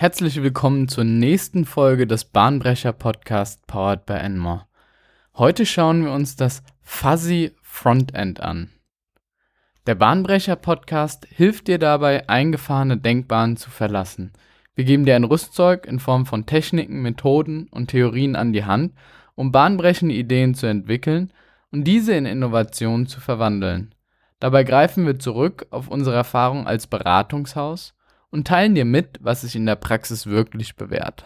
Herzlich willkommen zur nächsten Folge des Bahnbrecher Podcast Powered by Enmore. Heute schauen wir uns das Fuzzy Frontend an. Der Bahnbrecher Podcast hilft dir dabei, eingefahrene Denkbahnen zu verlassen. Wir geben dir ein Rüstzeug in Form von Techniken, Methoden und Theorien an die Hand, um bahnbrechende Ideen zu entwickeln und diese in Innovationen zu verwandeln. Dabei greifen wir zurück auf unsere Erfahrung als Beratungshaus und teilen dir mit, was sich in der Praxis wirklich bewährt.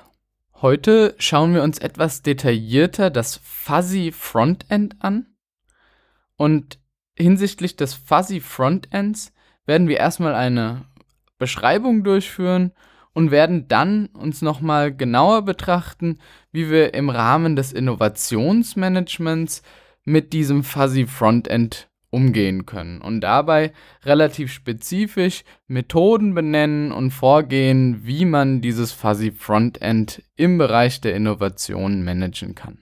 Heute schauen wir uns etwas detaillierter das Fuzzy Frontend an. Und hinsichtlich des Fuzzy Frontends werden wir erstmal eine Beschreibung durchführen und werden dann uns nochmal genauer betrachten, wie wir im Rahmen des Innovationsmanagements mit diesem Fuzzy Frontend umgehen können und dabei relativ spezifisch Methoden benennen und vorgehen, wie man dieses Fuzzy Frontend im Bereich der Innovation managen kann.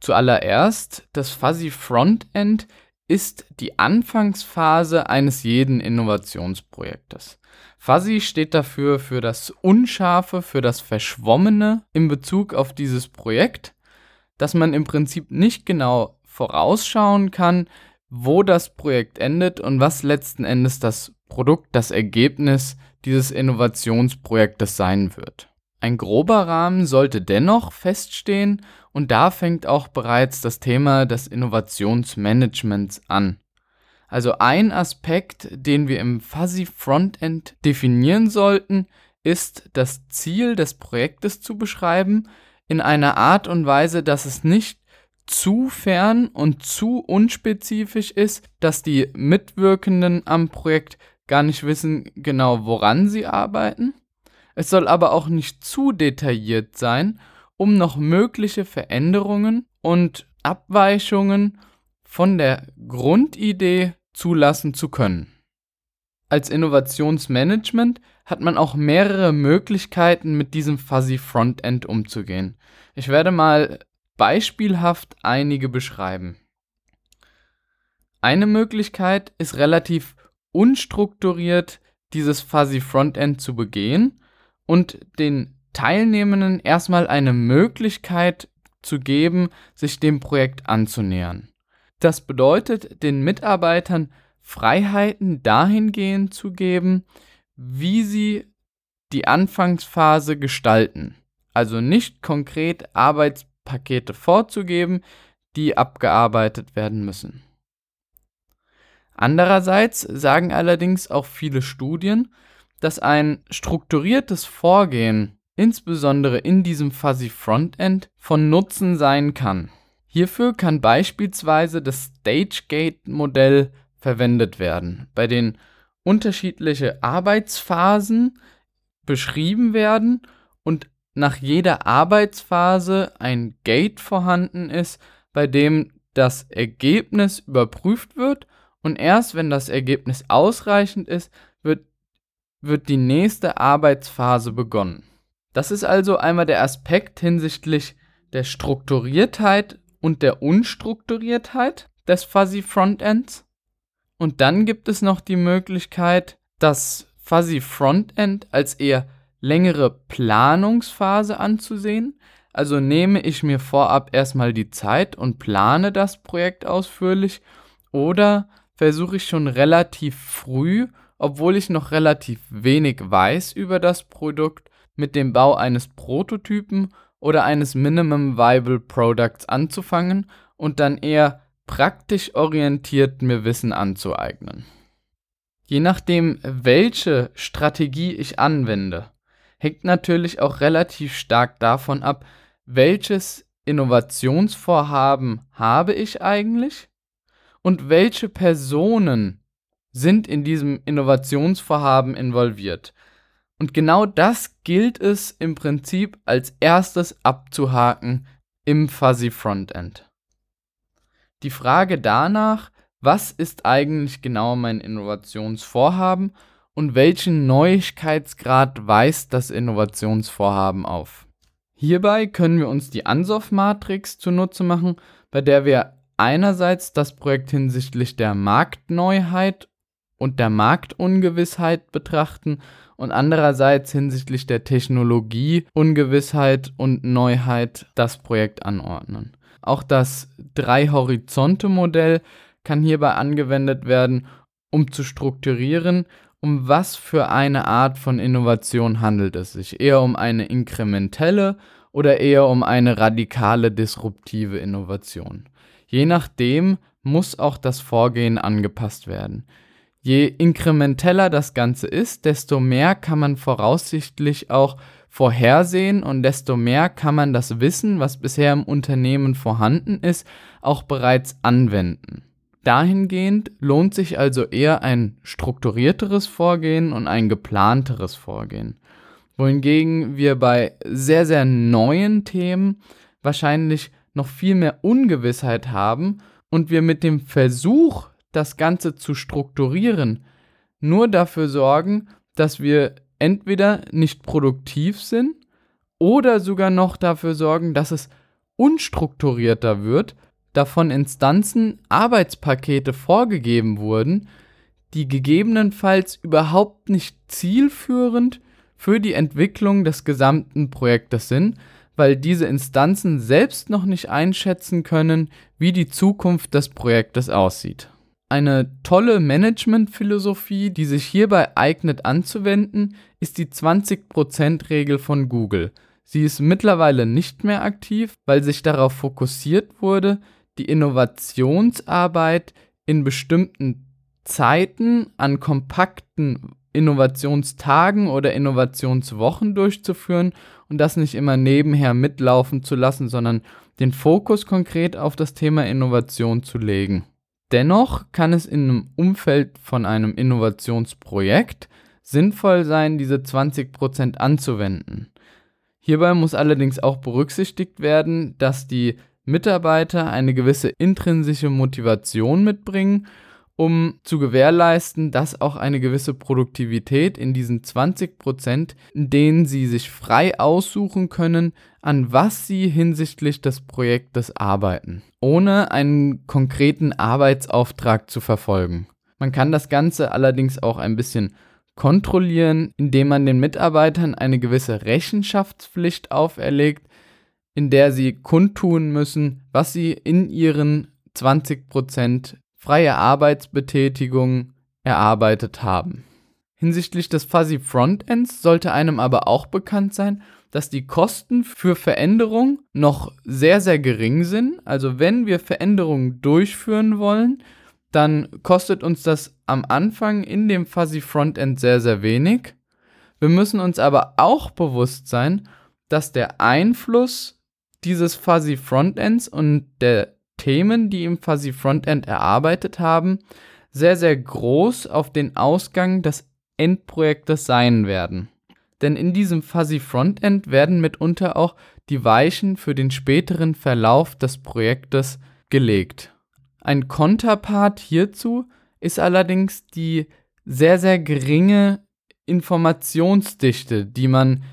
Zuallererst, das Fuzzy Frontend ist die Anfangsphase eines jeden Innovationsprojektes. Fuzzy steht dafür für das Unscharfe, für das Verschwommene in Bezug auf dieses Projekt, dass man im Prinzip nicht genau vorausschauen kann, wo das Projekt endet und was letzten Endes das Produkt, das Ergebnis dieses Innovationsprojektes sein wird. Ein grober Rahmen sollte dennoch feststehen und da fängt auch bereits das Thema des Innovationsmanagements an. Also ein Aspekt, den wir im Fuzzy Frontend definieren sollten, ist das Ziel des Projektes zu beschreiben in einer Art und Weise, dass es nicht zu fern und zu unspezifisch ist, dass die Mitwirkenden am Projekt gar nicht wissen genau, woran sie arbeiten. Es soll aber auch nicht zu detailliert sein, um noch mögliche Veränderungen und Abweichungen von der Grundidee zulassen zu können. Als Innovationsmanagement hat man auch mehrere Möglichkeiten, mit diesem Fuzzy Frontend umzugehen. Ich werde mal beispielhaft einige beschreiben. Eine Möglichkeit ist relativ unstrukturiert dieses Fuzzy Frontend zu begehen und den Teilnehmenden erstmal eine Möglichkeit zu geben, sich dem Projekt anzunähern. Das bedeutet, den Mitarbeitern Freiheiten dahingehend zu geben, wie sie die Anfangsphase gestalten. Also nicht konkret Arbeits Pakete vorzugeben, die abgearbeitet werden müssen. Andererseits sagen allerdings auch viele Studien, dass ein strukturiertes Vorgehen, insbesondere in diesem Fuzzy Frontend, von Nutzen sein kann. Hierfür kann beispielsweise das Stage-Gate-Modell verwendet werden, bei dem unterschiedliche Arbeitsphasen beschrieben werden und nach jeder Arbeitsphase ein Gate vorhanden ist, bei dem das Ergebnis überprüft wird und erst wenn das Ergebnis ausreichend ist, wird, wird die nächste Arbeitsphase begonnen. Das ist also einmal der Aspekt hinsichtlich der Strukturiertheit und der Unstrukturiertheit des Fuzzy Frontends. Und dann gibt es noch die Möglichkeit, das Fuzzy Frontend als eher längere Planungsphase anzusehen. Also nehme ich mir vorab erstmal die Zeit und plane das Projekt ausführlich oder versuche ich schon relativ früh, obwohl ich noch relativ wenig weiß über das Produkt, mit dem Bau eines Prototypen oder eines Minimum Viable Products anzufangen und dann eher praktisch orientiert mir Wissen anzueignen. Je nachdem, welche Strategie ich anwende, hängt natürlich auch relativ stark davon ab, welches Innovationsvorhaben habe ich eigentlich und welche Personen sind in diesem Innovationsvorhaben involviert. Und genau das gilt es im Prinzip als erstes abzuhaken im Fuzzy Frontend. Die Frage danach, was ist eigentlich genau mein Innovationsvorhaben und welchen Neuigkeitsgrad weist das Innovationsvorhaben auf. Hierbei können wir uns die Ansoff-Matrix zunutze machen, bei der wir einerseits das Projekt hinsichtlich der Marktneuheit und der Marktungewissheit betrachten und andererseits hinsichtlich der Technologie, Ungewissheit und Neuheit das Projekt anordnen. Auch das Drei-Horizonte-Modell kann hierbei angewendet werden, um zu strukturieren, um was für eine Art von Innovation handelt es sich. Eher um eine inkrementelle oder eher um eine radikale disruptive Innovation. Je nachdem muss auch das Vorgehen angepasst werden. Je inkrementeller das Ganze ist, desto mehr kann man voraussichtlich auch vorhersehen und desto mehr kann man das Wissen, was bisher im Unternehmen vorhanden ist, auch bereits anwenden. Dahingehend lohnt sich also eher ein strukturierteres Vorgehen und ein geplanteres Vorgehen. Wohingegen wir bei sehr, sehr neuen Themen wahrscheinlich noch viel mehr Ungewissheit haben und wir mit dem Versuch, das Ganze zu strukturieren, nur dafür sorgen, dass wir entweder nicht produktiv sind oder sogar noch dafür sorgen, dass es unstrukturierter wird, da von Instanzen Arbeitspakete vorgegeben wurden, die gegebenenfalls überhaupt nicht zielführend für die Entwicklung des gesamten Projektes sind, weil diese Instanzen selbst noch nicht einschätzen können, wie die Zukunft des Projektes aussieht. Eine tolle Managementphilosophie, die sich hierbei eignet anzuwenden, ist die 20%-Regel von Google. Sie ist mittlerweile nicht mehr aktiv, weil sich darauf fokussiert wurde, die Innovationsarbeit in bestimmten Zeiten an kompakten Innovationstagen oder Innovationswochen durchzuführen und das nicht immer nebenher mitlaufen zu lassen, sondern den Fokus konkret auf das Thema Innovation zu legen. Dennoch kann es in einem Umfeld von einem Innovationsprojekt sinnvoll sein, diese 20% anzuwenden. Hierbei muss allerdings auch berücksichtigt werden, dass die Mitarbeiter eine gewisse intrinsische Motivation mitbringen, um zu gewährleisten, dass auch eine gewisse Produktivität in diesen 20 Prozent, in denen sie sich frei aussuchen können, an was sie hinsichtlich des Projektes arbeiten, ohne einen konkreten Arbeitsauftrag zu verfolgen. Man kann das Ganze allerdings auch ein bisschen kontrollieren, indem man den Mitarbeitern eine gewisse Rechenschaftspflicht auferlegt, in der sie kundtun müssen, was sie in ihren 20% freie Arbeitsbetätigung erarbeitet haben. Hinsichtlich des Fuzzy Frontends sollte einem aber auch bekannt sein, dass die Kosten für Veränderung noch sehr, sehr gering sind. Also wenn wir Veränderungen durchführen wollen, dann kostet uns das am Anfang in dem Fuzzy Frontend sehr, sehr wenig. Wir müssen uns aber auch bewusst sein, dass der Einfluss dieses Fuzzy Frontends und der Themen, die im Fuzzy Frontend erarbeitet haben, sehr, sehr groß auf den Ausgang des Endprojektes sein werden. Denn in diesem Fuzzy Frontend werden mitunter auch die Weichen für den späteren Verlauf des Projektes gelegt. Ein Konterpart hierzu ist allerdings die sehr, sehr geringe Informationsdichte, die man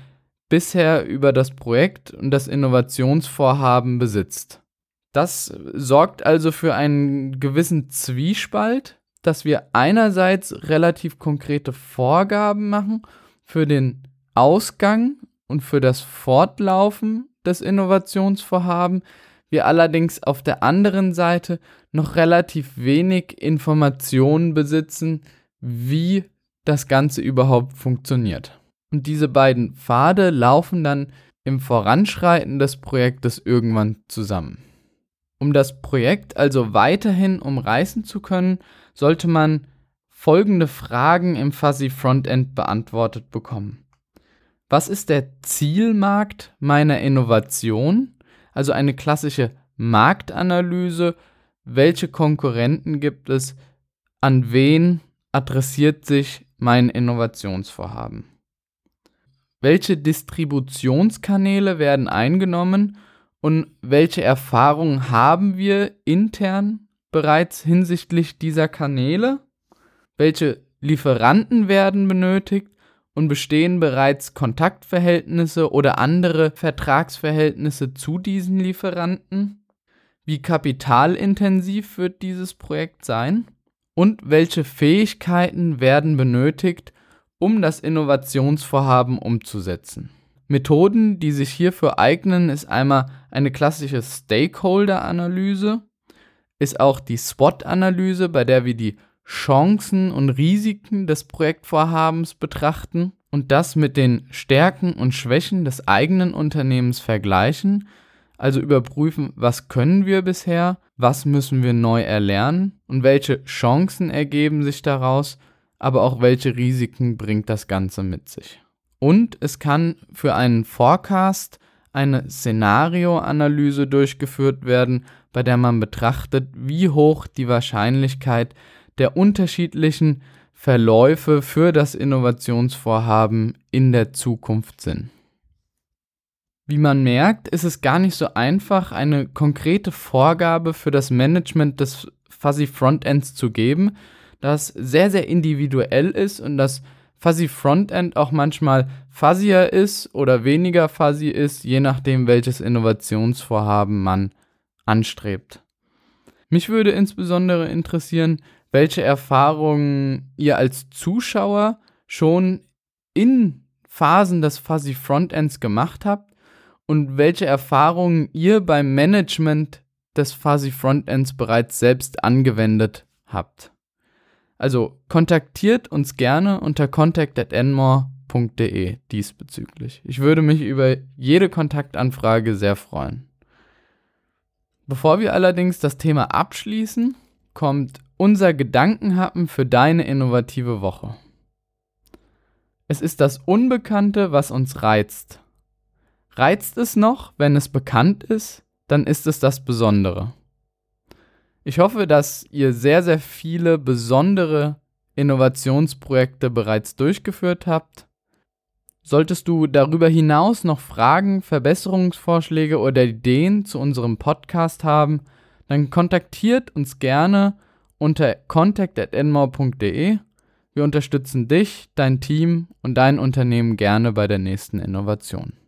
bisher über das Projekt und das Innovationsvorhaben besitzt. Das sorgt also für einen gewissen Zwiespalt, dass wir einerseits relativ konkrete Vorgaben machen für den Ausgang und für das Fortlaufen des Innovationsvorhabens, wir allerdings auf der anderen Seite noch relativ wenig Informationen besitzen, wie das Ganze überhaupt funktioniert. Und diese beiden Pfade laufen dann im Voranschreiten des Projektes irgendwann zusammen. Um das Projekt also weiterhin umreißen zu können, sollte man folgende Fragen im Fuzzy Frontend beantwortet bekommen. Was ist der Zielmarkt meiner Innovation? Also eine klassische Marktanalyse. Welche Konkurrenten gibt es? An wen adressiert sich mein Innovationsvorhaben? Welche Distributionskanäle werden eingenommen und welche Erfahrungen haben wir intern bereits hinsichtlich dieser Kanäle? Welche Lieferanten werden benötigt und bestehen bereits Kontaktverhältnisse oder andere Vertragsverhältnisse zu diesen Lieferanten? Wie kapitalintensiv wird dieses Projekt sein? und welche Fähigkeiten werden benötigt, um das Innovationsvorhaben umzusetzen. Methoden, die sich hierfür eignen, ist einmal eine klassische Stakeholder-Analyse, ist auch die SWOT-Analyse, bei der wir die Chancen und Risiken des Projektvorhabens betrachten und das mit den Stärken und Schwächen des eigenen Unternehmens vergleichen, also überprüfen, was können wir bisher, was müssen wir neu erlernen und welche Chancen ergeben sich daraus, aber auch welche Risiken bringt das Ganze mit sich. Und es kann für einen Forecast eine Szenarioanalyse durchgeführt werden, bei der man betrachtet, wie hoch die Wahrscheinlichkeit der unterschiedlichen Verläufe für das Innovationsvorhaben in der Zukunft sind. Wie man merkt, ist es gar nicht so einfach, eine konkrete Vorgabe für das Management des Fuzzy Frontends zu geben, das sehr, sehr individuell ist und das Fuzzy Frontend auch manchmal fuzzier ist oder weniger fuzzy ist, je nachdem, welches Innovationsvorhaben man anstrebt. Mich würde insbesondere interessieren, welche Erfahrungen ihr als Zuschauer schon in Phasen des Fuzzy Frontends gemacht habt und welche Erfahrungen ihr beim Management des Fuzzy Frontends bereits selbst angewendet habt. Also kontaktiert uns gerne unter contact@enmore.de diesbezüglich. Ich würde mich über jede Kontaktanfrage sehr freuen. Bevor wir allerdings das Thema abschließen, kommt unser Gedankenhappen für deine innovative Woche. Es ist das Unbekannte, was uns reizt. Reizt es noch, wenn es bekannt ist, dann ist es das Besondere. Ich hoffe, dass ihr sehr, sehr viele besondere Innovationsprojekte bereits durchgeführt habt. Solltest du darüber hinaus noch Fragen, Verbesserungsvorschläge oder Ideen zu unserem Podcast haben, dann kontaktiert uns gerne unter contact@enmore.de. Wir unterstützen dich, dein Team und dein Unternehmen gerne bei der nächsten Innovation.